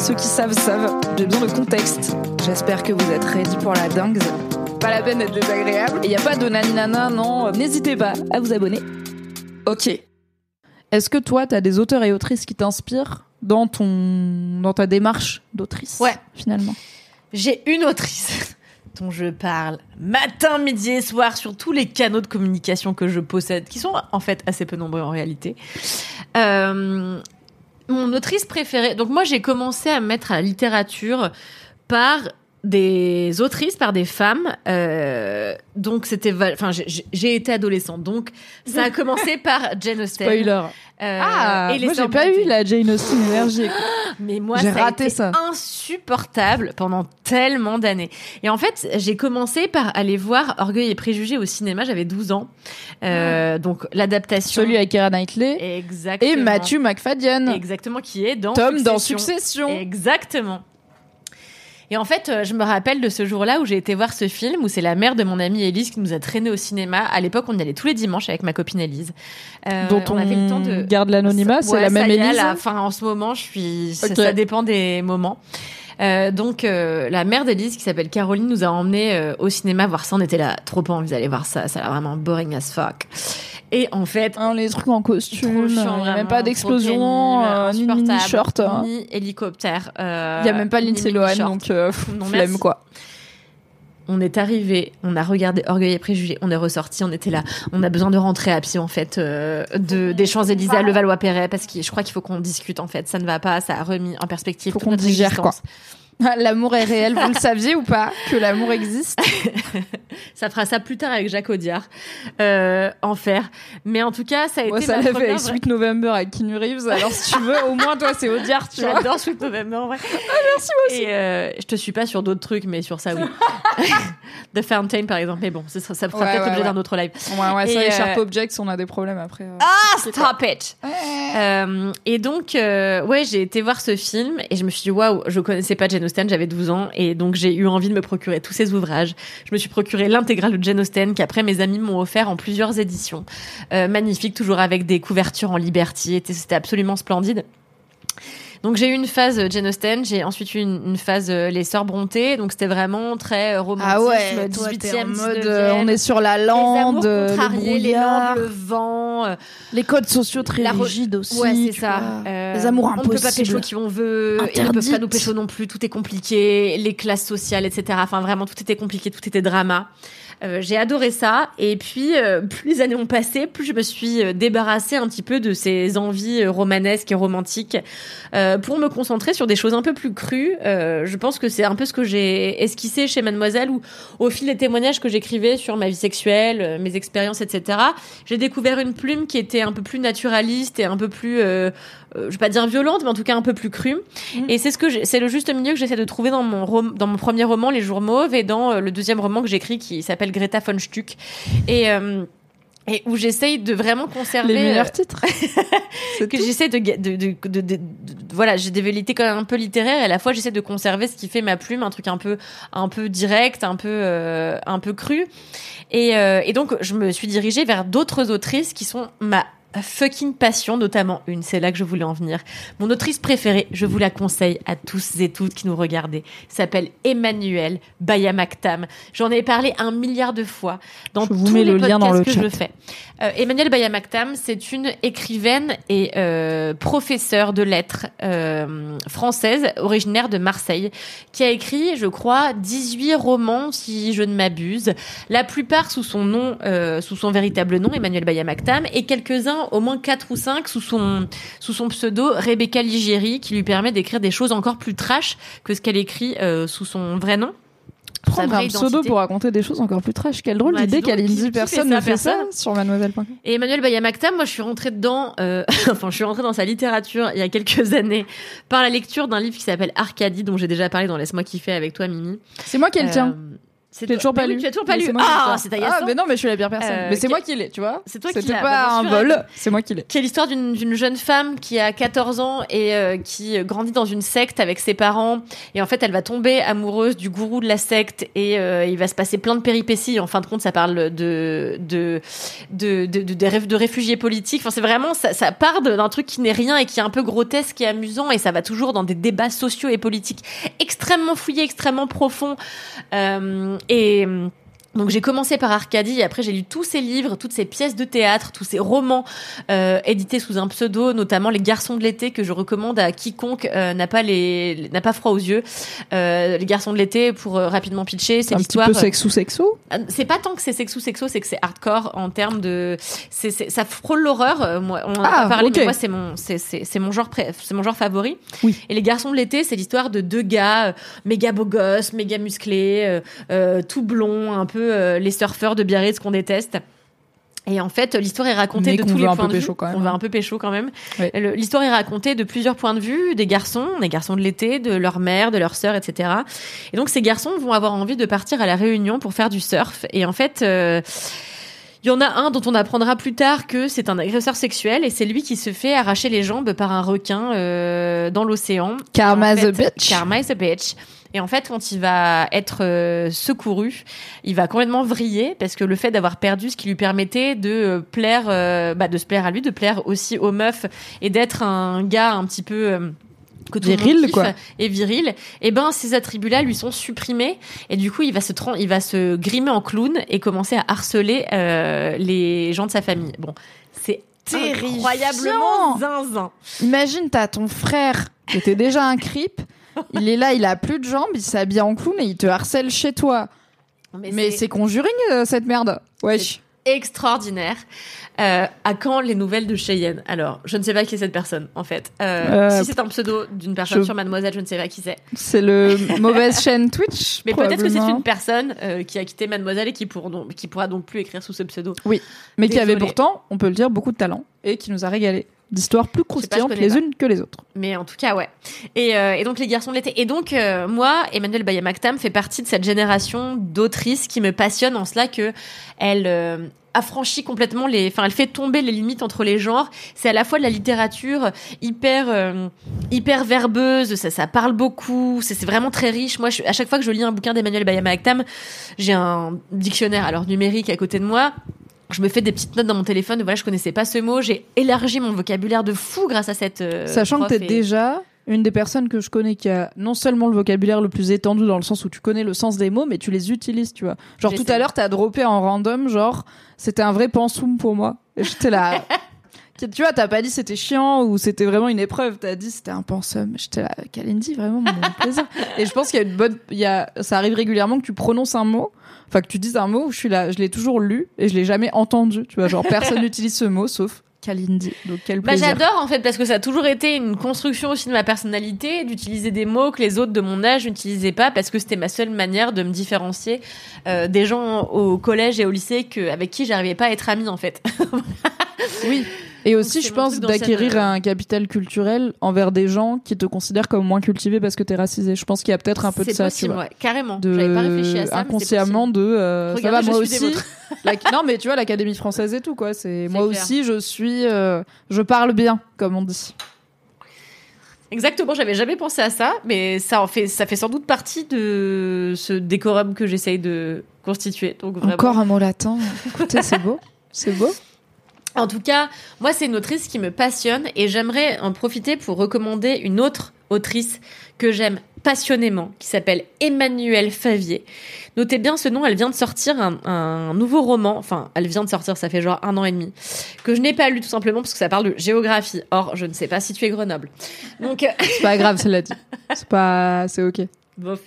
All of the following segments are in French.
Ceux qui savent savent, j'ai besoin de contexte. J'espère que vous êtes ready pour la dingue. Pas la peine d'être désagréable. Et y a pas de naninana, non. N'hésitez pas à vous abonner. Ok. Est-ce que toi, t'as des auteurs et autrices qui t'inspirent dans ton dans ta démarche d'autrice Ouais. finalement? J'ai une autrice dont je parle matin, midi et soir sur tous les canaux de communication que je possède, qui sont en fait assez peu nombreux en réalité. Euh, mon autrice préférée. Donc moi, j'ai commencé à me mettre à la littérature par des autrices, par des femmes. Euh, donc c'était, enfin, j'ai- j'ai j'ai été adolescente, donc ça a commencé par Jane Austen. Spoiler. Euh, ah, et les moi j'ai pas eu la Jane Austen énergie. Mais moi, J'ai ça a raté été ça. insupportable pendant tellement d'années. Et en fait, j'ai commencé par aller voir Orgueil et Préjugés au cinéma. J'avais 12 ans. Euh, Donc, l'adaptation. Celui avec Keira Knightley Exactement. et Matthew McFadden. Exactement, qui est dans Tom dans Succession. Succession. Exactement. Et en fait, euh, je me rappelle de ce jour-là où j'ai été voir ce film, où c'est la mère de mon amie Elise qui nous a traîné au cinéma. À l'époque, on y allait tous les dimanches avec ma copine Elise. Euh, dont on, avait le temps de garde l'anonymat, c'est Ouais, la même Élise. là, Enfin, en ce moment, je suis. ça- Ok. Ça, dépend des moments. Euh, donc, euh, la mère d'Élise, qui s'appelle Caroline, nous a emmenés euh, au cinéma voir ça. On était là, trop pas envie d'aller voir ça. Ça a l'air vraiment boring as fuck. Et en fait, Hein, les trucs en costume, trop chiant, il y a vraiment, même pas d'explosion, euh, ni mini-short. hein. ni hélicoptère. euh, Il y a même pas Lindsay Lohan, donc euh, pff, Non, flemme quoi. On est arrivé, on a regardé Orgueil et Préjugés, on est ressorti, on était là. On a besoin de rentrer à pied en fait euh, de des Champs Élysées à Levallois-Perret parce que je crois qu'il faut qu'on discute en fait. Ça ne va pas, ça a remis en perspective Faut toute qu'on notre digère, existence. L'amour est réel, vous le saviez ou pas que l'amour existe? Ça fera ça plus tard avec Jacques Audiard, euh, Enfer. Mais en tout cas, ça a Moi été ça ma l'a fait première avec Sweet November avec Keanu Reeves, alors si tu veux, au moins toi c'est Audiard, tu vois. J'adore Sweet November en vrai. merci moi aussi. Et euh, je te suis pas sur d'autres trucs, mais sur ça oui. The Fountain par exemple. Mais bon, ça, sera- ça fera Ouais, peut-être ouais, l'objet ouais. d'un autre live. Ouais, ouais, ça, Et, les euh, Sharp Objects, on a des problèmes après. euh. Ah, stop it! Euh, et donc, euh, ouais, j'ai été voir ce film et je me suis dit, waouh, je connaissais pas Jane J'avais 12 ans et donc j'ai eu envie de me procurer tous ses ouvrages. Je me suis procuré l'intégrale de Jane Austen qu'après mes amis m'ont offert en plusieurs éditions. Euh, magnifique, toujours avec des couvertures en liberty. et C'était absolument splendide. Donc j'ai eu une phase euh, Jane Austen, j'ai ensuite eu une, une phase euh, les sœurs Brontë, donc c'était vraiment très euh, romantisme, Ah ouais, toi, 18e, t'es en mode, 19e. euh, on est sur la les lande, amours euh, le contrariés, les langues, le vent, euh, les codes sociaux très La rigides aussi. Ouais, c'est ça. Euh, les amours On ne peut pas impossibles. pécho qui on veut, ils ne peuvent pas nous pécho non plus, tout est compliqué, les classes sociales, etc. Enfin, vraiment, tout était compliqué, tout était drama. Euh, j'ai adoré ça. Et puis, euh, plus les années ont passé, plus je me suis euh, débarrassée un petit peu de ces envies romanesques et romantiques euh, pour me concentrer sur des choses un peu plus crues. Je pense que c'est un peu ce que j'ai esquissé chez Mademoiselle, où au fil des témoignages que j'écrivais sur ma vie sexuelle, mes expériences, etc., j'ai découvert une plume qui était un peu plus naturaliste et un peu plus, euh, euh, je vais pas dire violente, mais en tout cas un peu plus crue. Mhm. Et c'est ce que c'est le juste milieu que j'essaie de trouver dans mon rom- dans mon premier roman, Les Jours Mauves, et dans euh, le deuxième roman que j'écris qui s'appelle Greta von Stuck. Et euh, et où j'essaye de vraiment conserver Les euh, meilleurs titres. C'est que j'essaie de, de, de, de, de- de- voilà j'ai des vérités quand même un peu littéraires et à la fois j'essaie de conserver ce qui fait ma plume un truc un peu un peu direct un peu euh, un peu cru et, euh, et donc je me suis dirigée vers d'autres autrices qui sont ma fucking passion notamment une c'est là que je voulais en venir. Mon autrice préférée je vous la conseille à tous et toutes qui nous regardez. S'appelle Emmanuel Bayamaktam. J'en ai parlé un milliard de fois dans Je vous tous mets les le lien dans podcasts le que je fais. Euh, Emmanuel Bayamaktam, c'est une écrivaine et euh, professeure de lettres euh, française, originaire de Marseille, qui a écrit, je crois, 18 romans, si je ne m'abuse, la plupart sous son nom, euh, sous son véritable nom, Emmanuel Bayamaktam, et quelques-uns, au moins 4 ou 5, sous son, sous son pseudo Rebecca Ligeri, qui lui permet d'écrire des choses encore plus trash que ce qu'elle écrit euh, sous son vrai nom. Prendre un pseudo pour raconter des choses encore plus trash. Quelle drôle Bah, d'idée qui- qu'Aline personne ne fait ça sur mademoiselle.com. Et Emmanuel Bayamaktam, moi je suis rentrée dedans, euh, enfin je suis rentrée dans sa littérature il y a quelques années par la lecture d'un livre qui s'appelle Arcadie, dont j'ai déjà parlé dans Laisse-moi kiffer avec toi Mimi. C'est moi qui le tiens. Euh, c'est l'ai toujours pas lu. Tu as toujours pas lu. Ah, c'est. Ah, mais non, mais je suis la pire personne. Euh, mais c'est moi qui l'ai, tu vois. C'est toi qui C'était l'as, pas un vol, c'est moi qui l'ai. qui est l'histoire d'une jeune femme qui a 14 ans et euh, qui grandit dans une secte avec ses parents. Et en fait, elle va tomber amoureuse du gourou de la secte et euh, il va se passer plein de péripéties. En fin de compte, ça parle de de de de, de, de ré- de réfugiés politiques. Enfin, c'est vraiment ça, part d'un truc qui n'est rien et qui est un peu grotesque et amusant et ça va toujours dans des débats sociaux et politiques extrêmement fouillés, extrêmement profonds. Euh, et donc j'ai commencé par Arcadie et après j'ai lu tous ces livres, toutes ces pièces de théâtre, tous ces romans euh, édités sous un pseudo, notamment Les Garçons de l'été que je recommande à quiconque euh, n'a pas les n'a pas froid aux yeux. Euh, les Garçons de l'été pour rapidement pitcher, c'est Un petit l'histoire. peu sexo-sexo. Euh, C'est pas tant que c'est sexo sexo, c'est que c'est hardcore en termes de, c'est, c'est- ça frôle l'horreur. Moi, on en a Ah, pas parlé, ok. mais moi c'est mon, c'est, c'est, c'est mon genre, pré- c'est mon genre favori. Oui. Et les garçons de l'été, c'est l'histoire de deux gars méga beaux gosses, méga musclés, tout blonds, un peu euh, les surfeurs de Biarritz qu'on déteste. Et en fait, l'histoire est racontée Mais de tous les points de vue. pécho quand même, On va hein. un peu pécho quand même. L'histoire est racontée de plusieurs points de vue, des garçons, des garçons de l'été, de leur mère, de leur sœur, etc. Et donc ces garçons vont avoir envie de partir à la Réunion pour faire du surf. Et en fait, euh, il y en a un dont on apprendra plus tard que c'est un agresseur sexuel et c'est lui qui se fait arracher les jambes par un requin euh, dans l'océan. Karma En the fait, bitch. Karma is a bitch. Et en fait, quand il va être euh, secouru, il va complètement vriller parce que le fait d'avoir perdu ce qui lui permettait de euh, plaire, euh, bah, de se plaire à lui, de plaire aussi aux meufs et d'être un gars un petit peu que tout le monde Viril, quoi. et viril, et ben ces attributs-là lui sont supprimés et du coup il va se il va se grimer en clown et commencer à harceler euh, les gens de sa famille. Bon, c'est Terrifiant. incroyablement zinzin. Imagine, t'as ton frère qui était déjà un creep. Il est là, il a plus de jambes, il s'habille en clown et il te harcèle chez toi. Mais c'est Conjuring, euh, cette merde. Wesh. extraordinaire. Euh, à quand les nouvelles de Cheyenne? Alors, je ne sais pas qui est cette personne, en fait. Euh, Euh, si c'est un pseudo d'une personne je- sur Mademoiselle, je ne sais pas qui c'est. C'est le mauvaise chaîne Twitch. Mais peut-être que c'est une personne qui a quitté Mademoiselle et qui, pour donc, qui pourra donc plus écrire sous ce pseudo. Mais qui avait pourtant, on peut le dire, beaucoup de talent et qui nous a régalé d'histoires plus croustillantes les pas. unes que les autres. Mais en tout cas, ouais. Et, euh, et donc, les garçons de l'été. Et donc, euh, moi, Emmanuel Bayamaktam fait partie de cette génération d'autrices qui me passionne en cela que elle euh, affranchit complètement les. Enfin, elle fait tomber les limites entre les genres. C'est à la fois de la littérature hyper, hyper verbeuse, ça, ça parle beaucoup, c'est c'est vraiment très riche. Moi, je- à chaque fois que je lis un bouquin d'Emmanuel Bayamaktam, j'ai un dictionnaire, alors numérique, à côté de moi. Je me fais des petites notes dans mon téléphone. Voilà, je connaissais pas ce mot. J'ai élargi mon vocabulaire de fou grâce à cette. euh, Sachant que t'es et- déjà une des personnes que je connais qui a non seulement le vocabulaire le plus étendu dans le sens où tu connais le sens des mots, mais tu les utilises, tu vois. Genre tout à l'heure, t'as droppé en random, genre c'était un vrai pensum pour moi. Et j'étais là. Tu vois, t'as pas dit c'était chiant ou c'était vraiment une épreuve. T'as dit c'était un pensum. J'étais là, Kalindi, vraiment mon plaisir. Et je pense qu'il y a une bonne, il y a, ça arrive régulièrement que tu prononces un mot, enfin que tu dises un mot où je suis là, je l'ai toujours lu et je l'ai jamais entendu. Tu vois, genre personne n'utilise ce mot sauf Kalindi. Donc quel Bah, plaisir. j'adore en fait parce que ça a toujours été une construction aussi de ma personnalité d'utiliser des mots que les autres de mon âge n'utilisaient pas parce que c'était ma seule manière de me différencier euh, des gens au collège et au lycée que, avec qui j'arrivais pas à être amie en fait. Oui. Et aussi, c'est je pense d'acquérir euh, un capital culturel envers des gens qui te considèrent comme moins cultivé parce que t'es racisé. Je pense qu'il y a peut-être un peu de C'est ça, possible, tu vois. ouais, carrément. De J'avais pas réfléchi à ça. c'est inconsciemment de euh, ça va Regardez, moi aussi. La- non mais tu vois l'académie française et tout quoi, c'est moi clair. aussi je suis euh, je parle bien comme on dit. Exactement, j'avais jamais pensé à ça, mais ça en fait, ça fait sans doute partie de ce décorum que j'essaye de constituer. Donc vraiment. Encore un mot latin. Écoutez, c'est beau. C'est beau. En tout cas, moi, c'est une autrice qui me passionne et j'aimerais en profiter pour recommander une autre autrice que j'aime passionnément, qui s'appelle Emmanuelle Favier. Notez bien ce nom, elle vient de sortir un, un nouveau roman, enfin, elle vient de sortir, ça fait genre un an et demi, que je n'ai pas lu tout simplement parce que ça parle de géographie. Or, je ne sais pas situer Grenoble. Donc, euh, C'est pas grave, cela dit. C'est pas c'est OK. Bof.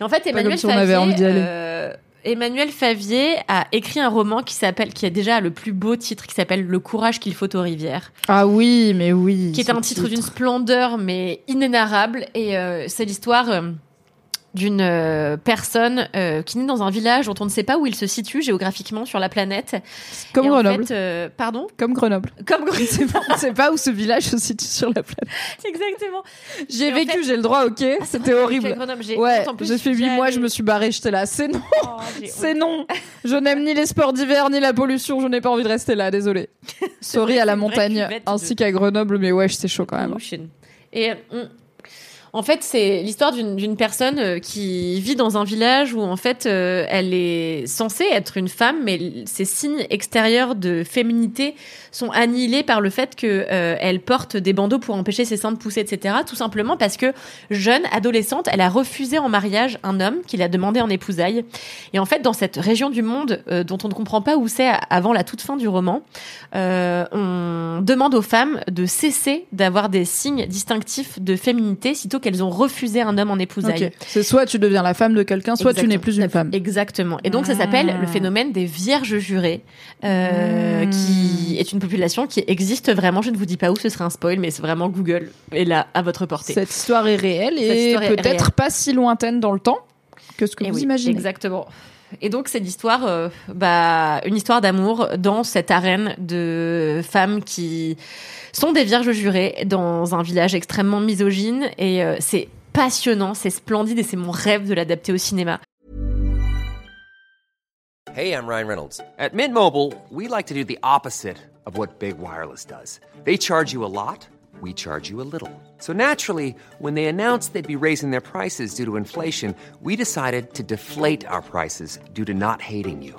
En fait, comme Emmanuel si on avait Favier, envie d'y aller. euh, Emmanuel Favier a écrit un roman qui s'appelle, qui a déjà le plus beau titre, qui s'appelle Le courage qu'il faut aux rivières, Ah oui, mais oui. qui est un titre d'une splendeur mais inénarrable. Et euh, c'est l'histoire euh, d'une euh, personne euh, qui naît dans un village dont on ne sait pas où il se situe géographiquement sur la planète. Comme Et en Grenoble. fait, euh, pardon? Comme Grenoble. Comme Grenoble. On sait pas où ce village se situe sur la planète. Exactement. J'ai Et en vécu, fait- j'ai le droit, ok. Ah, C'était horrible. j'ai Ouais, j'ai fait je suis 8 mois, allée- je me suis barrée, j'étais là. C'est non, Oh, c'est non. Je n'aime ni les sports d'hiver, ni la pollution, je n'ai pas envie de rester là, désolé. Sorry à la montagne, ainsi de- qu'à Grenoble, mais ouais, c'est chaud quand même. Pollution. Et on- en fait, c'est l'histoire d'une personne euh, qui vit dans un village où en fait euh, elle est censée être une femme, mais ses signes extérieurs de féminité sont annihilés par le fait que euh, porte des bandeaux pour empêcher ses seins de pousser, etc. Tout simplement parce que jeune adolescente, elle a refusé en mariage un homme qui l'a demandé en épousailles. Et en fait, dans cette région du monde euh, dont on ne comprend pas où c'est avant la toute fin du roman, euh, on demande aux femmes de cesser d'avoir des signes distinctifs de féminité sitôt qu'elles ont refusé un homme en épousailles. Ok. C'est soit tu deviens la femme de quelqu'un, soit tu n'es plus une femme. Exactement. Et donc ça s'appelle Ah. le phénomène des vierges jurées, euh, Hmm. qui est une population qui existe vraiment. Je ne vous dis pas où, ce serait un spoil, mais c'est vraiment Google est là à votre portée. Cette histoire est réelle et peut-être pas si lointaine dans le temps que ce que Eh vous oui, imaginez. Exactement. Et donc c'est l'histoire, euh, bah, une histoire d'amour dans cette arène de femmes qui sont des vierges jurées dans un village extrêmement misogyne et euh, c'est passionnant, c'est splendide et c'est mon rêve de l'adapter au cinéma. Hey, I'm Ryan Reynolds. At Mint Mobile, we like to do the opposite of what Big Wireless does. They charge you a lot, we charge you a little. So naturally, when they announced they'd be raising their prices due to inflation, we decided to deflate our prices due to not hating you.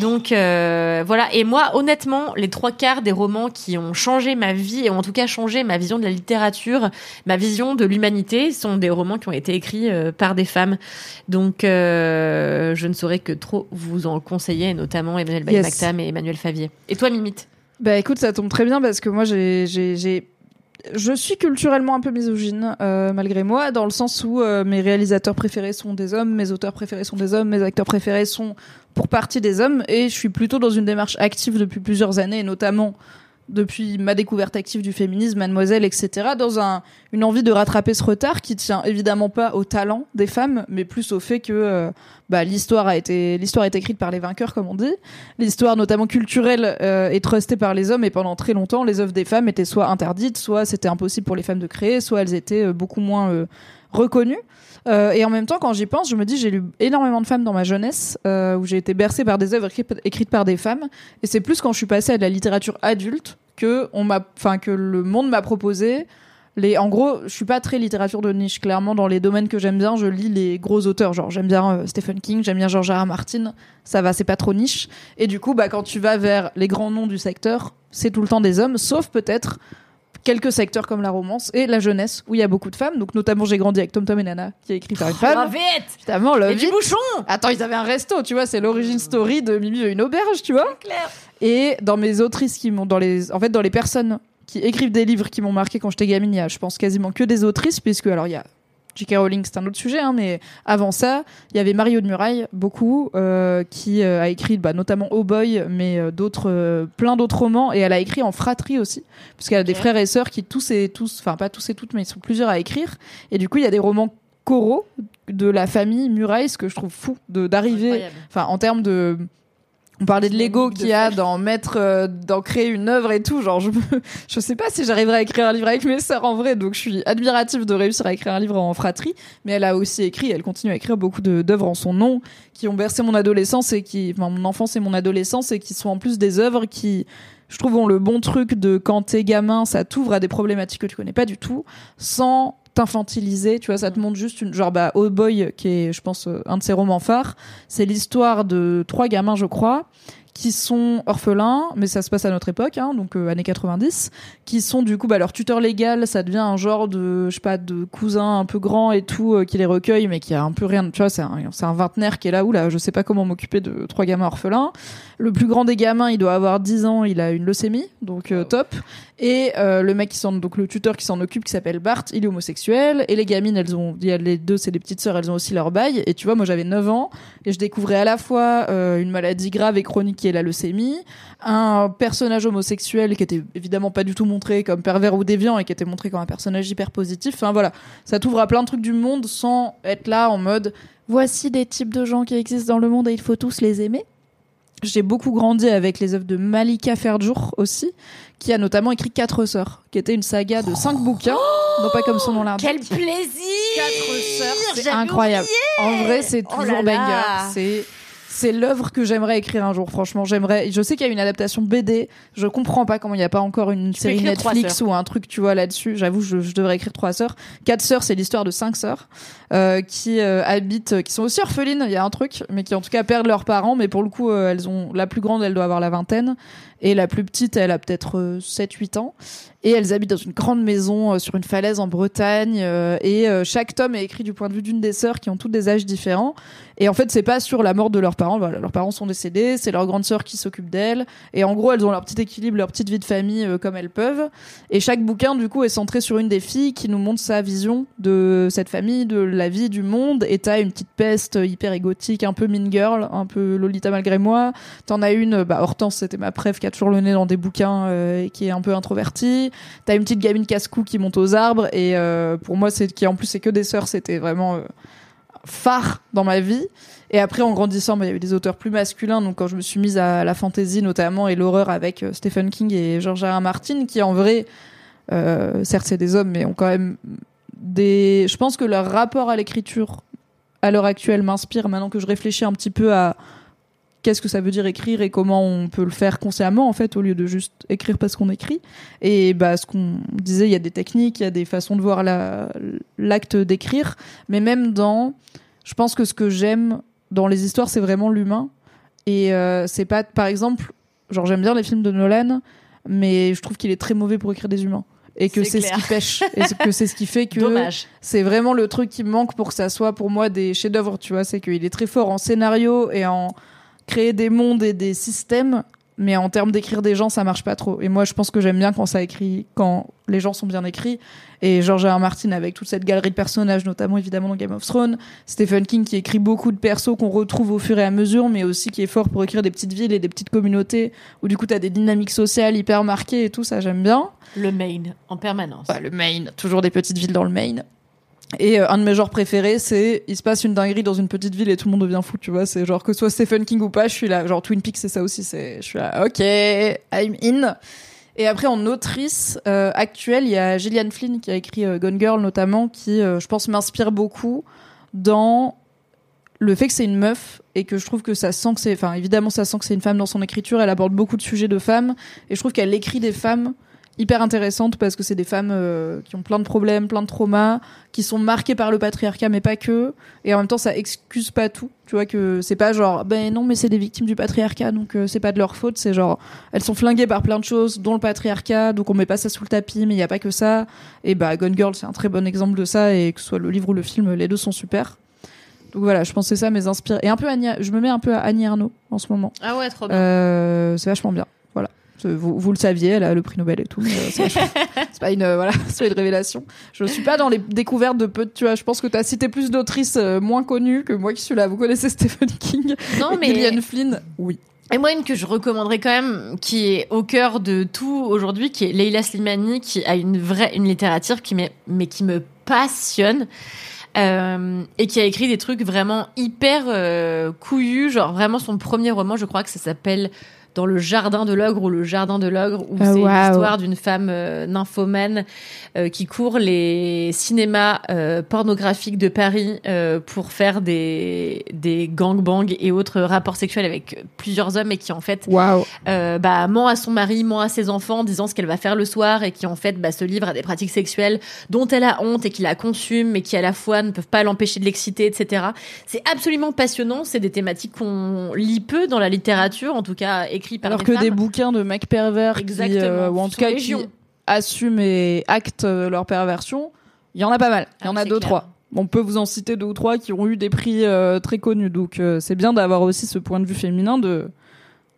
Donc euh, voilà, et moi honnêtement, les trois quarts des romans qui ont changé ma vie, et en tout cas changé ma vision de la littérature, ma vision de l'humanité, sont des romans qui ont été écrits euh, par des femmes. Donc euh, je ne saurais que trop vous en conseiller, et notamment Emmanuel Yes. Baye-Mactam et Emmanuel Favier. Et toi Mimite? Bah écoute, ça tombe très bien parce que moi j'ai j'ai j'ai- je suis culturellement un peu misogyne euh, malgré moi dans le sens où euh, mes réalisateurs préférés sont des hommes, mes auteurs préférés sont des hommes, mes acteurs préférés sont pour partie des hommes et je suis plutôt dans une démarche active depuis plusieurs années notamment depuis ma découverte active du féminisme, Mademoiselle, etc., dans un, une envie de rattraper ce retard qui tient évidemment pas au talent des femmes, mais plus au fait que euh, bah, l'histoire a été l'histoire est écrite par les vainqueurs, comme on dit. L'histoire, notamment culturelle, euh, est trustée par les hommes et pendant très longtemps, les œuvres des femmes étaient soit interdites, soit c'était impossible pour les femmes de créer, soit elles étaient euh, beaucoup moins reconnues. Euh, et en même temps, quand j'y pense, je me dis j'ai lu énormément de femmes dans ma jeunesse, euh, où j'ai été bercée par des œuvres écrites, par des femmes. Et c'est plus quand je suis passée à de la littérature adulte que on m'a, que le monde m'a proposé. Les, en gros, je suis pas très littérature de niche. Clairement, dans les domaines que j'aime bien, je lis les gros auteurs. Genre, j'aime bien euh, Stephen King, j'aime bien George R. R. Martin. Ça va, c'est pas trop niche. Et du coup, bah, quand tu vas vers les grands noms du secteur, c'est tout le temps des hommes, sauf peut-être quelques secteurs comme la romance et la jeunesse où il y a beaucoup de femmes. Donc, notamment, j'ai grandi avec Tom Tom et Nana, qui est écrit par une femme. vite Évidemment, Et Love du bouchon Attends, ils avaient un resto, tu vois, c'est l'origine story de Mimi et une auberge, tu vois. Claire. Et dans mes autrices qui m'ont, dans les, en fait, dans les personnes qui écrivent des livres qui m'ont marqué quand j'étais gamine, il y a, je pense, quasiment que des autrices, puisque, alors, il y a J.K. Rowling, c'est un autre sujet, hein, mais avant ça, il y avait Mario de Muraille, beaucoup, euh, qui euh, a écrit bah, notamment Oh Boy, mais euh, d'autres, euh, plein d'autres romans, et elle a écrit en fratrie aussi, parce qu'elle a des frères et sœurs qui tous et tous, enfin pas tous et toutes, mais ils sont plusieurs à écrire, et du coup, il y a des romans coraux de la famille Muraille, ce que je trouve fou de d'arriver enfin en termes de on parlait de l'ego qu'il y a d'en mettre euh, d'en créer une œuvre et tout. Genre je me- je sais pas si j'arriverai à écrire un livre avec mes sœurs en vrai. Donc je suis admirative de réussir à écrire un livre en fratrie. Mais elle a aussi écrit elle continue à écrire beaucoup d'œuvres en son nom qui ont bercé mon adolescence et qui enfin mon enfance et mon adolescence et qui sont en plus des œuvres qui je trouve ont le bon truc de quand t'es gamin ça t'ouvre à des problématiques que tu connais pas du tout sans t'infantiliser tu vois ça te montre juste une genre bah Oh Boy qui est je pense euh, un de ses romans phares. C'est l'histoire de trois gamins je crois qui sont orphelins, mais ça se passe à notre époque, hein, donc euh, années 90, qui sont du coup bah, leur tuteur légal, ça devient un genre de, je sais pas, de cousin un peu grand et tout, euh, qui les recueille, mais qui a un peu rien, tu vois, c'est un, c'est un vingtenaire qui est là, où là, je sais pas comment m'occuper de trois gamins orphelins. Le plus grand des gamins, il doit avoir 10 ans, il a une leucémie, donc euh, top. Et euh, le mec qui s'en, donc le tuteur qui s'en occupe, qui s'appelle Bart, il est homosexuel. Et les gamines, elles ont, il y a les deux, c'est des petites sœurs, elles ont aussi leur bail. Et tu vois, moi j'avais 9 ans et je découvrais à la fois euh, une maladie grave et chronique qui est la leucémie, un personnage homosexuel qui était évidemment pas du tout montré comme pervers ou déviant et qui était montré comme un personnage hyper positif. Enfin voilà, ça t'ouvre à plein de trucs du monde sans être là en mode voici des types de gens qui existent dans le monde et il faut tous les aimer. J'ai beaucoup grandi avec les œuvres de Malika Ferjour aussi, qui a notamment écrit Quatre sœurs, qui était une saga de cinq bouquins, non pas comme son nom l'indique. Quel plaisir Quatre sœurs, c'est incroyable. oublié En vrai, c'est Oh toujours là là. banger. C'est c'est l'œuvre que j'aimerais écrire un jour. Franchement, j'aimerais. Je sais qu'il y a une adaptation BD. Je comprends pas comment il n'y a pas encore une série Netflix ou un truc, tu vois, là-dessus. J'avoue, je, je devrais écrire trois sœurs. Quatre sœurs, c'est l'histoire de cinq sœurs euh, qui euh, habitent, qui sont aussi orphelines. Il y a un truc, mais qui en tout cas perdent leurs parents. Mais pour le coup, euh, elles ont la plus grande, elle doit avoir la vingtaine, et la plus petite, elle a peut-être 7-8 ans. Et elles habitent dans une grande maison euh, sur une falaise en Bretagne. euh, et euh, chaque tome est écrit du point de vue d'une des sœurs qui ont toutes des âges différents. Et en fait, c'est pas sur la mort de leurs parents. Voilà, leurs parents sont décédés. C'est leur grande sœur qui s'occupe d'elles. Et en gros, elles ont leur petit équilibre, leur petite vie de famille euh, comme elles peuvent. Et chaque bouquin, du coup, est centré sur une des filles qui nous montre sa vision de cette famille, de la vie, du monde. Et t'as une petite peste hyper égotique, un peu mean girl, un peu Lolita malgré moi. T'en as une, bah, Hortense, c'était ma préf, qui a toujours le nez dans des bouquins euh, qui est un peu introvertie. T'as une petite gamine casse-cou qui monte aux arbres. Et euh, pour moi, c'est qui en plus, c'est que des sœurs. C'était vraiment euh, phare dans ma vie. Et après, en grandissant, bah, il y avait des auteurs plus masculins. Donc, quand je me suis mise à la fantasy notamment et l'horreur avec Stephen King et George. R. Martin, qui en vrai, euh, certes, c'est des hommes, mais ont quand même des. Je pense que leur rapport à l'écriture à l'heure actuelle m'inspire maintenant que je réfléchis un petit peu à qu'est-ce que ça veut dire écrire et comment on peut le faire consciemment en fait au lieu de juste écrire parce qu'on écrit. Et bah ce qu'on disait il y a des techniques il y a des façons de voir la- l'acte d'écrire. Mais même dans je pense que ce que j'aime dans les histoires c'est vraiment l'humain. Et euh, c'est pas par exemple genre j'aime bien les films de Nolan mais je trouve qu'il est très mauvais pour écrire des humains. Et que C'est ce qui pêche. Et que c'est ce qui fait que c'est vraiment le truc qui me manque pour que ça soit pour moi des chefs-d'œuvre, tu vois. C'est qu'il est très fort en scénario et en créer des mondes et des systèmes, mais en termes d'écrire des gens, ça marche pas trop. Et moi, je pense que j'aime bien quand ça écrit, quand les gens sont bien écrits. Et George R. R. Martin avec toute cette galerie de personnages, notamment évidemment dans Game of Thrones. Stephen King qui écrit beaucoup de persos qu'on retrouve au fur et à mesure, mais aussi qui est fort pour écrire des petites villes et des petites communautés où du coup t'as des dynamiques sociales hyper marquées et tout, ça j'aime bien. Le main, en permanence. Ouais, le Maine, toujours des petites villes dans le Maine. Et euh, un de mes genres préférés, c'est il se passe une dinguerie dans une petite ville et tout le monde devient fou, tu vois. C'est genre que ce soit Stephen King ou pas, je suis là. Genre Twin Peaks, c'est ça aussi. C'est, je suis là. Ok, I'm in. Et après en autrice euh, actuelle, il y a Gillian Flynn qui a écrit euh, Gone Girl notamment, qui euh, je pense m'inspire beaucoup dans le fait que c'est une meuf et que je trouve que ça sent que c'est, enfin évidemment ça sent que c'est une femme dans son écriture. Elle aborde beaucoup de sujets de femmes et je trouve qu'elle écrit des femmes hyper intéressantes parce que c'est des femmes euh, qui ont plein de problèmes, plein de traumas, qui sont marquées par le patriarcat mais pas que. Et en même temps ça excuse pas tout. Tu vois que c'est pas genre ben non mais c'est des victimes du patriarcat donc euh, c'est pas de leur faute. C'est genre elles sont flinguées par plein de choses dont le patriarcat donc on met pas ça sous le tapis mais il y a pas que ça. Et bah Gone Girl c'est un très bon exemple de ça et que ce soit le livre ou le film les deux sont super. Donc voilà, je c'est ça mes inspire et un peu Annie, je me mets un peu à Annie Arnaud en ce moment. Ah ouais, trop bien. Euh, c'est vachement bien. C'est- Vous, vous le saviez, elle a le prix Nobel et tout. euh, c'est pas une euh, voilà, c'est une révélation. Je suis pas dans les découvertes de peu. de- Tu vois, je pense que tu as cité plus d'autrices euh, moins connues que moi qui suis là. Vous connaissez Stephen King, non, et mais. Gillian Flynn? Oui. Et moi, une que je recommanderais quand même, qui est au cœur de tout aujourd'hui, qui est Leila Slimani, qui a une vraie, une littérature qui mais qui me passionne. Euh, et qui a écrit des trucs vraiment hyper euh, couillus, genre vraiment son premier roman, je crois que ça s'appelle dans le jardin de l'ogre ou le jardin de l'ogre où Ah, c'est l'histoire d'une femme euh, nymphomane euh, qui court les cinémas euh, pornographiques de Paris euh, pour faire des des gangbangs et autres rapports sexuels avec plusieurs hommes et qui en fait euh, bah, ment à son mari, ment à ses enfants, en disant ce qu'elle va faire le soir et qui en fait bah, se livre à des pratiques sexuelles dont elle a honte et qui la consume, mais qui à la fois ne peuvent pas l'empêcher de l'exciter, etc. C'est absolument passionnant. C'est des thématiques qu'on lit peu dans la littérature, en tout cas par Alors des que femmes. des bouquins de mecs pervers qui, euh, ou en tout Sont cas qui légion. assument et actent euh, leur perversion, il y en a pas mal. Il y Ah, en a c'est deux, clair. trois. On peut vous en citer deux ou trois qui ont eu des prix euh, très connus. Donc euh, c'est bien d'avoir aussi ce point de vue féminin de.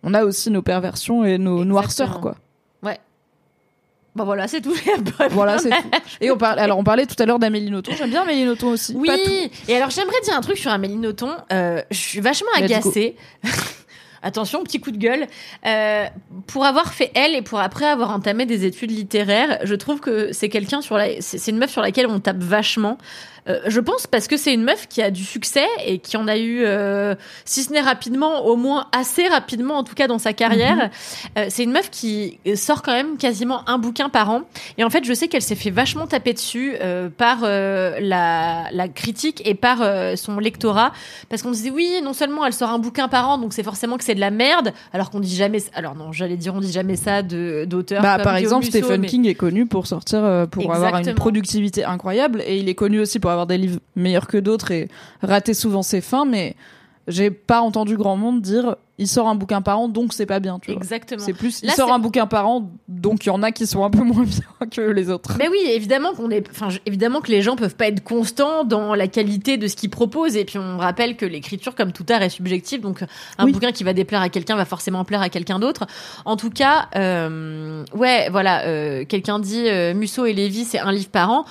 On a aussi nos perversions et nos Exactement. noirceurs, quoi. Bon voilà, c'est tout. Voilà, c'est tout. Et on parle, alors on parlait tout à l'heure d'Amélie Nothomb. J'aime bien Amélie Nothomb aussi. Oui. Pas tout. Et alors j'aimerais dire un truc sur Amélie Nothomb. Euh, je suis vachement agacée. Attention, petit coup de gueule. Euh, pour avoir fait elle et pour après avoir entamé des études littéraires, je trouve que c'est quelqu'un sur la, c'est une meuf sur laquelle on tape vachement. Euh, je pense parce que c'est une meuf qui a du succès et qui en a eu, euh, si ce n'est rapidement, au moins assez rapidement, en tout cas dans sa carrière. Euh, c'est une meuf qui sort quand même quasiment un bouquin par an. Et en fait, je sais qu'elle s'est fait vachement taper dessus par la, la critique et par son lectorat. Parce qu'on disait, oui, non seulement elle sort un bouquin par an, donc c'est forcément que c'est de la merde, alors qu'on dit jamais... Alors non, j'allais dire, on dit jamais ça de- d'auteurs Bah, par exemple, Stephen mais- King est connu pour sortir, pour avoir une productivité incroyable, et il est connu aussi pour avoir des livres meilleurs que d'autres et rater souvent ses fins. Mais j'ai pas entendu grand monde dire il sort un bouquin par an, donc c'est pas bien. Tu vois. Exactement. C'est plus il Là, sort un bouquin par an, donc il y en a qui sont un peu moins bien que les autres. Mais oui, évidemment qu'on est, enfin, évidemment que les gens peuvent pas être constants dans la qualité de ce qu'ils proposent. Et puis on rappelle que l'écriture, comme tout art, est subjective. Donc un Oui. bouquin qui va déplaire à quelqu'un va forcément plaire à quelqu'un d'autre. En tout cas, euh, ouais, voilà. euh, quelqu'un dit euh, Musso et Lévy, c'est un livre par an.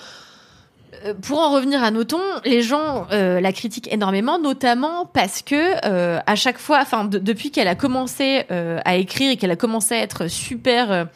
Euh, Pour en revenir à Noton, les gens euh, la critiquent énormément, notamment parce que euh, à chaque fois, enfin de- depuis qu'elle a commencé euh, à écrire et qu'elle a commencé à être super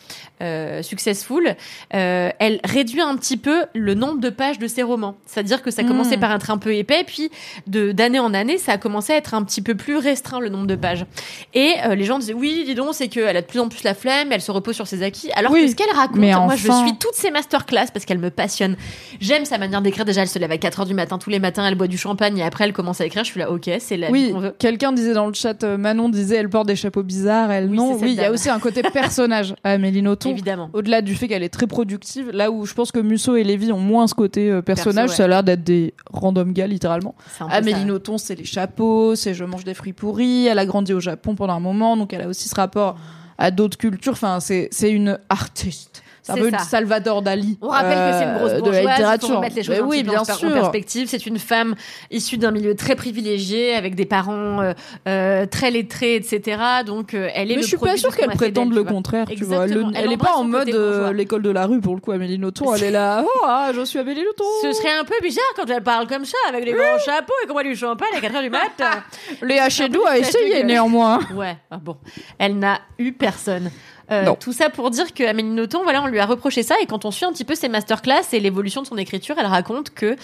successful, elle réduit un petit peu le nombre de pages de ses romans. C'est-à-dire que ça commençait Mm. par être un peu épais, puis de d'année en année, ça a commencé à être un petit peu plus restreint le nombre de pages. Et les gens disaient oui, dis donc, c'est qu'elle a de plus en plus la flemme, elle se repose sur ses acquis. Alors Oui, que ce qu'elle raconte, mais moi je enfin- suis toutes ses masterclass parce qu'elle me passionne. J'aime sa manière d'écrire. Déjà, elle se lève à 4 heures du matin tous les matins, elle boit du champagne et après elle commence à écrire. Je suis là, ok, c'est la vie Oui, qu'on veut. quelqu'un disait dans le chat, euh, Manon disait elle porte des chapeaux bizarres, elle Oui, non. Oui, il y a aussi un côté personnage à Amélie Nothomb. Évidemment. Au-delà du fait qu'elle est très productive, là où je pense que Musso et Lévy ont moins ce côté euh, personnage, ouais. ça a l'air d'être des random gars littéralement. Amélie. Nothomb, c'est les chapeaux, c'est je mange des fruits pourris. Elle a grandi au Japon pendant un moment, donc elle a aussi ce rapport à d'autres cultures. Enfin, c'est une artiste. C'est un peu ça. une Salvador Dali. On rappelle que c'est une grosse euh, de bourgeoise, la littérature. faut remettre les choses Mais un oui, petit bien en, per- en sûr. perspective. C'est une femme issue d'un milieu très privilégié, avec des parents euh, euh, très lettrés, etc. Donc euh, elle est Mais le je suis pas sûre qu'elle prétende le contraire, tu vois. Le- elle, Elle est pas en mode euh, l'école de la rue pour le coup, Amélie Nothomb. Elle est là, oh, ah, je suis Amélie Nothomb. Ce serait un peu bizarre quand elle parle comme ça, avec des grands chapeaux et qu'on boit du champagne à 4 heures du mat. Léa Chedou a essayé néanmoins. Ouais, ah bon. Elle n'a eu personne. Euh, tout ça pour dire que Amélie Nothomb, voilà, on lui a reproché ça et quand on suit un petit peu ses masterclass et l'évolution de son écriture, elle raconte que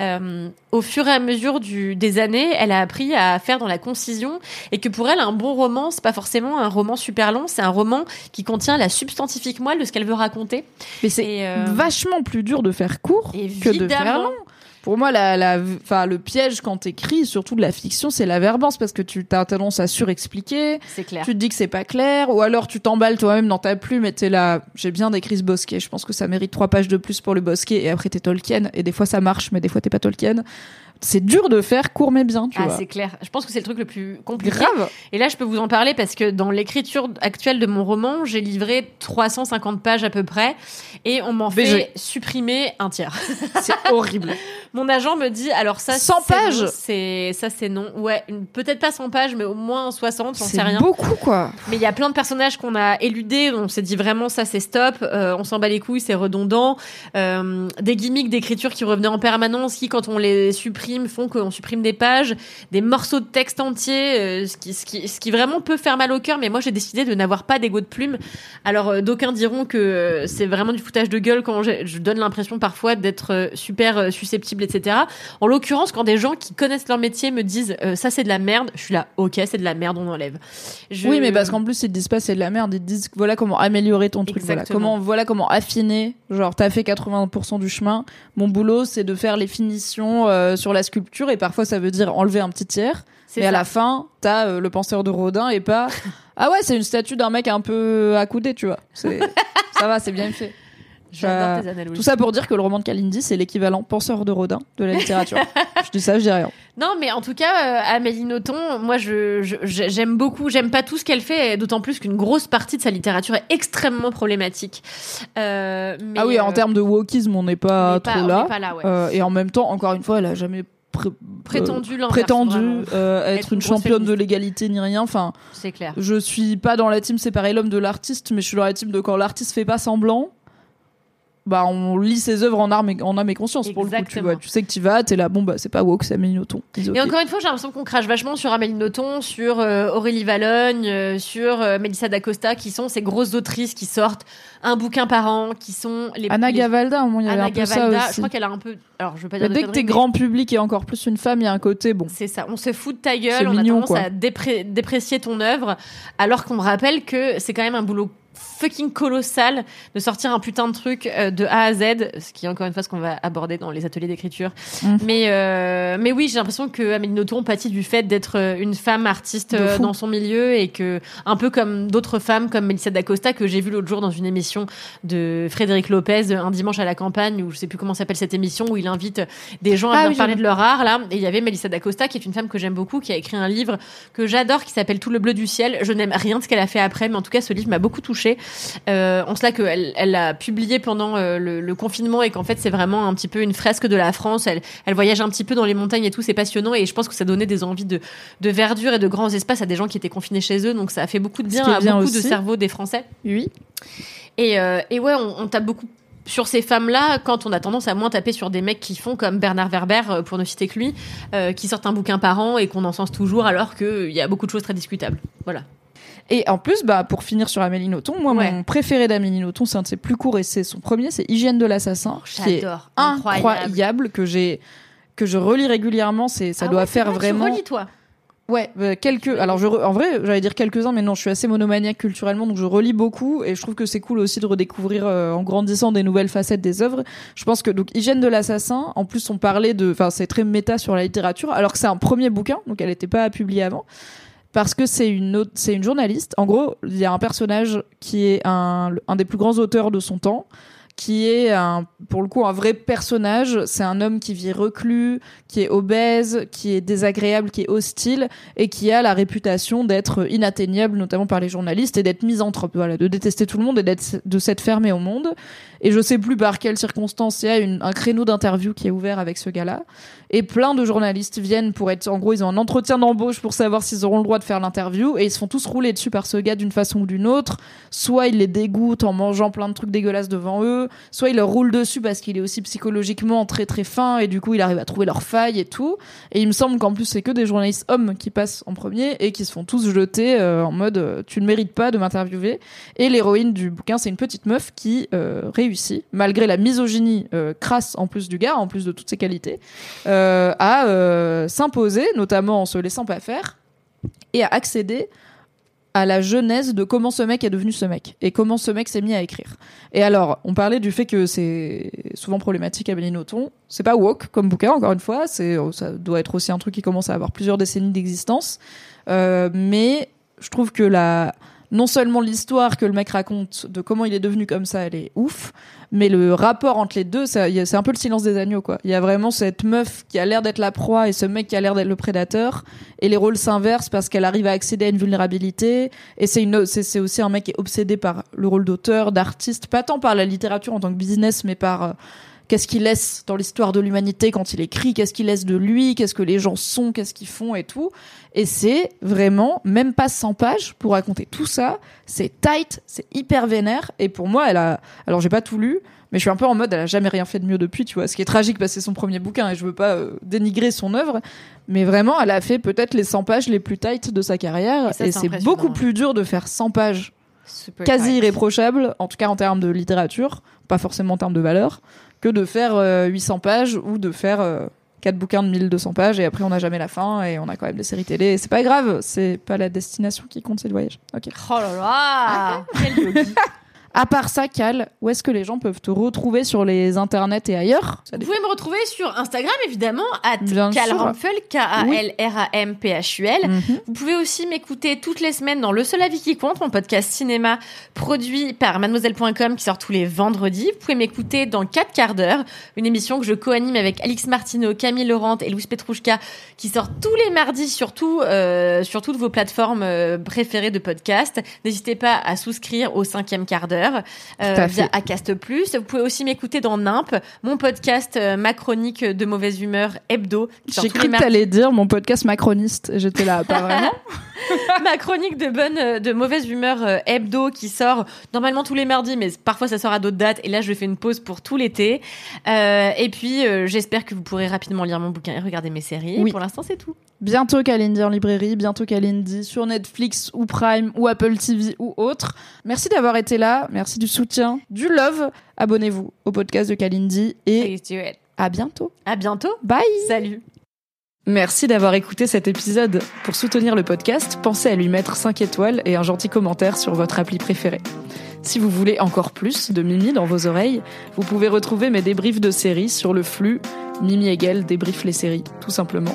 euh, au fur et à mesure du, des années, elle a appris à faire dans la concision et que pour elle, un bon roman, c'est pas forcément un roman super long, c'est un roman qui contient la substantifique moelle de ce qu'elle veut raconter. Mais c'est euh, vachement plus dur de faire court que de faire long. Pour moi, la, la, enfin, le piège quand t'écris, surtout de la fiction, c'est la verbance parce que tu as tendance à surexpliquer. C'est clair. Tu te dis que c'est pas clair, ou alors tu t'emballes toi-même dans ta plume et t'es là. J'ai bien décrit ce bosquet. Je pense que ça mérite trois pages de plus pour le bosquet. Et après t'es Tolkien. Et des fois ça marche, mais des fois t'es pas Tolkien. C'est dur de faire court mais bien, tu Ah, vois. c'est clair. Je pense que c'est le truc le plus compliqué. Grave. Et là, je peux vous en parler parce que dans l'écriture actuelle de mon roman, j'ai livré 350 pages à peu près et on m'en fait supprimer un tiers. C'est horrible. Mon agent me dit alors ça 100 c'est pages c'est ça c'est non. Ouais, peut-être pas 100 pages mais au moins 60, j'en sais C'est rien. beaucoup quoi. Mais il y a plein de personnages qu'on a éludés, on s'est dit vraiment ça c'est stop, euh, on s'en bat les couilles, c'est redondant. Euh, des gimmicks d'écriture qui revenaient en permanence, qui quand on les supprime font qu'on supprime des pages, des morceaux de texte entiers, euh, ce, qui, ce, qui, ce qui vraiment peut faire mal au cœur. Mais moi j'ai décidé de n'avoir pas d'ego de plume. Alors d'aucuns diront que c'est vraiment du foutage de gueule quand je donne l'impression parfois d'être super susceptible, etc. En l'occurrence, quand des gens qui connaissent leur métier me disent euh, ça c'est de la merde, je suis là, ok, c'est de la merde, on enlève. Je- Oui, mais parce qu'en plus, ils te disent pas c'est de la merde, ils te disent voilà comment améliorer ton truc, voilà comment, voilà comment affiner. Genre, t'as fait 80% du chemin. Mon boulot, c'est de faire les finitions euh, sur la sculpture et parfois ça veut dire enlever un petit tiers. Mais à la fin, t'as euh, le penseur de Rodin et pas ah ouais, c'est une statue d'un mec un peu accoudé, tu vois. Ça va, c'est bien fait. J'adore Euh, tes analogies. Tout ça pour dire que le roman de Kalindi, c'est l'équivalent penseur de Rodin de la littérature. je dis ça, je dis rien. Non, mais en tout cas, euh, Amélie Nothomb, moi, je, je- je- j'aime beaucoup. J'aime pas tout ce qu'elle fait, d'autant plus qu'une grosse partie de sa littérature est extrêmement problématique. Euh, mais, ah oui, en euh, termes de wokisme, on n'est pas on n'est pas- trop on là. n'est pas là, ouais. Euh, et en même temps, encore une fois, elle a jamais pré- prétendu euh, euh, être, Être une championne de l'égalité ni rien. Enfin, C'est clair. je suis pas dans la team séparer l'homme de l'artiste, mais je suis dans la team de quand l'artiste fait pas semblant. Bah, on lit ses œuvres en âme et, en âme et conscience pour le coup. Tu vois, tu sais que tu vas, t'es là, bon bah c'est pas woke, c'est Amélie Nothomb. Et encore une fois, j'ai l'impression qu'on crache vachement sur Amélie Nothomb, sur euh, Aurélie Valogne, euh, sur euh, Mélissa D'Acosta, qui sont ces grosses autrices qui sortent un bouquin par an, qui sont les Anna les- Gavalda, au moins il y avait Anna un peu ça Gavalda. aussi. Je crois qu'elle a un peu. Alors, je veux pas Mais dire dès que t'es mais- grand public et encore plus une femme, il y a un côté bon. C'est ça, on se fout de ta gueule, on mignon, a tendance quoi. à dépré- déprécier ton œuvre, alors qu'on me rappelle que c'est quand même un boulot fucking colossal de sortir un putain de truc euh, de A à Z, ce qui est encore une fois ce qu'on va aborder dans les ateliers d'écriture. Mhm. Mais euh, mais oui, j'ai l'impression que Amélie Nothomb pâtit du fait d'être euh, une femme artiste euh, dans son milieu et que un peu comme d'autres femmes comme Melissa D'Acosta que j'ai vu l'autre jour dans une émission de Frédéric Lopez un dimanche à la campagne où je sais plus comment s'appelle cette émission où il invite des gens à Ah venir oui, parler de leur art là. Et il y avait Melissa D'Acosta qui est une femme que j'aime beaucoup qui a écrit un livre que j'adore qui s'appelle Tout le bleu du ciel. Je n'aime rien de ce qu'elle a fait après mais en tout cas ce livre m'a beaucoup touchée euh, en cela qu'elle elle l'a publié pendant euh, le, le confinement et qu'en fait c'est vraiment un petit peu une fresque de la France elle, elle voyage un petit peu dans les montagnes et tout c'est passionnant et je pense que ça donnait des envies de, de verdure et de grands espaces à des gens qui étaient confinés chez eux donc ça a fait beaucoup de bien à bien beaucoup de cerveaux des Français Oui. et, euh, et ouais, on, on tape beaucoup sur ces femmes-là quand on a tendance à moins taper sur des mecs qui font comme Bernard Werber, euh, pour ne citer que lui, euh, qui sortent un bouquin par an et qu'on encense toujours alors qu'il y a beaucoup de choses très discutables. Voilà. Et en plus, bah, pour finir sur Amélie Nothomb, moi, Ouais. mon préféré d'Amélie Nothomb, c'est un de ses plus courts et c'est son premier, c'est Hygiène de l'assassin, qui est J'adore. incroyable, que j'ai, que je relis régulièrement, c'est, ça Ah doit ouais, faire vrai, vraiment. Tu relis, toi. Ouais, euh, quelques. Alors, je re- en vrai, j'allais dire quelques-uns, mais non, je suis assez monomaniaque culturellement, donc je relis beaucoup et je trouve que c'est cool aussi de redécouvrir euh, en grandissant des nouvelles facettes des œuvres. Je pense que donc Hygiène de l'assassin, en plus, on parlait de, enfin, c'est très méta sur la littérature, alors que c'est un premier bouquin, donc elle n'était pas publiée avant. Parce que c'est une c'est une journaliste. En gros, il y a un personnage qui est un, un des plus grands auteurs de son temps, qui est un, pour le coup un vrai personnage. C'est un homme qui vit reclus, qui est obèse, qui est désagréable, qui est hostile et qui a la réputation d'être inatteignable, notamment par les journalistes, et d'être misanthrope, voilà, de détester tout le monde et d'être, de s'être fermé au monde. Et je sais plus par quelles circonstances il y a un créneau d'interview qui est ouvert avec ce gars-là. Et plein de journalistes viennent pour être, en gros, ils ont un entretien d'embauche pour savoir s'ils auront le droit de faire l'interview et ils se font tous rouler dessus par ce gars d'une façon ou d'une autre. Soit il les dégoûte en mangeant plein de trucs dégueulasses devant eux, soit il leur roule dessus parce qu'il est aussi psychologiquement très très fin et du coup il arrive à trouver leurs failles et tout. Et il me semble qu'en plus c'est que des journalistes hommes qui passent en premier et qui se font tous jeter euh, en mode euh, tu ne mérites pas de m'interviewer. Et l'héroïne du bouquin c'est une petite meuf qui euh, réussit malgré la misogynie euh, crasse en plus du gars, en plus de toutes ses qualités, euh, à euh, s'imposer, notamment en se laissant pas faire et à accéder à la genèse de comment ce mec est devenu ce mec et comment ce mec s'est mis à écrire. Et alors, on parlait du fait que c'est souvent problématique Amélie Nothomb. C'est pas woke comme bouquin, encore une fois. C'est, ça doit être aussi un truc qui commence à avoir plusieurs décennies d'existence. Mais je trouve que la, non seulement l'histoire que le mec raconte de comment il est devenu comme ça, elle est ouf, mais le rapport entre les deux, c'est un peu le silence des agneaux, quoi. Il y a vraiment cette meuf qui a l'air d'être la proie et ce mec qui a l'air d'être le prédateur, et les rôles s'inversent parce qu'elle arrive à accéder à une vulnérabilité, et c'est aussi un mec qui est obsédé par le rôle d'auteur, d'artiste, pas tant par la littérature en tant que business, mais par euh, qu'est-ce qu'il laisse dans l'histoire de l'humanité quand il écrit, qu'est-ce qu'il laisse de lui, qu'est-ce que les gens sont, qu'est-ce qu'ils font et tout? Et c'est vraiment même pas 100 pages pour raconter tout ça. C'est tight, c'est hyper vénère. Et pour moi, elle a. Alors j'ai pas tout lu, mais je suis un peu en mode, elle a jamais rien fait de mieux depuis, tu vois. Ce qui est tragique parce que c'est son premier bouquin et je veux pas euh, dénigrer son œuvre. Mais vraiment, elle a fait peut-être les 100 pages les plus tight de sa carrière. Et Et c'est beaucoup plus dur de faire 100 pages Super quasi irréprochable, en tout cas en termes de littérature, pas forcément en termes de valeur, que de faire euh, 800 pages ou de faire euh, 4 bouquins de 1200 pages et après on n'a jamais la fin et on a quand même des séries télé. C'est pas grave, c'est pas la destination qui compte, c'est le voyage. Ok. Oh là là Quel yogi. À part ça, Cal, où est-ce que les gens peuvent te retrouver sur les internets et ailleurs? Vous pouvez me retrouver sur Instagram, évidemment, at. Calramphuel, K-A-L-R-A-M-P-H-U-L. Mhm. Vous pouvez aussi m'écouter toutes les semaines dans Le Seul Avis qui compte, mon podcast cinéma produit par mademoiselle.com qui sort tous les vendredis. Vous pouvez m'écouter dans 4 quarts d'heure, une émission que je co-anime avec Alix Martineau, Camille Laurent et Louis Petrouchka qui sort tous les mardis sur, tout, euh, sur toutes vos plateformes euh, préférées de podcast. N'hésitez pas à souscrire au cinquième quart d'heure euh, via. Acast+. Vous pouvez aussi m'écouter dans Nimp, mon podcast euh, ma chronique de mauvaise humeur hebdo. J'ai cru que t'allais dire mon podcast macroniste. J'étais là, pas vraiment. ma chronique de bonne euh, de mauvaise humeur euh, hebdo qui sort normalement tous les mardis mais parfois ça sort à d'autres dates et là je fais une pause pour tout l'été et puis j'espère que vous pourrez rapidement lire mon bouquin et regarder mes séries Oui. pour l'instant c'est tout Bientôt Kalindi en librairie, bientôt Kalindi sur Netflix ou Prime ou Apple TV ou autre. Merci d'avoir été là, merci du soutien, du love. Abonnez-vous au podcast de Kalindi et à bientôt. à bientôt Bye salut Merci d'avoir écouté cet épisode. Pour soutenir le podcast, pensez à lui mettre 5 étoiles et un gentil commentaire sur votre appli préférée. Si vous voulez encore plus de Mimi dans vos oreilles, vous pouvez retrouver mes débriefs de séries sur le flux Mimi Hegel débrief les séries, tout simplement.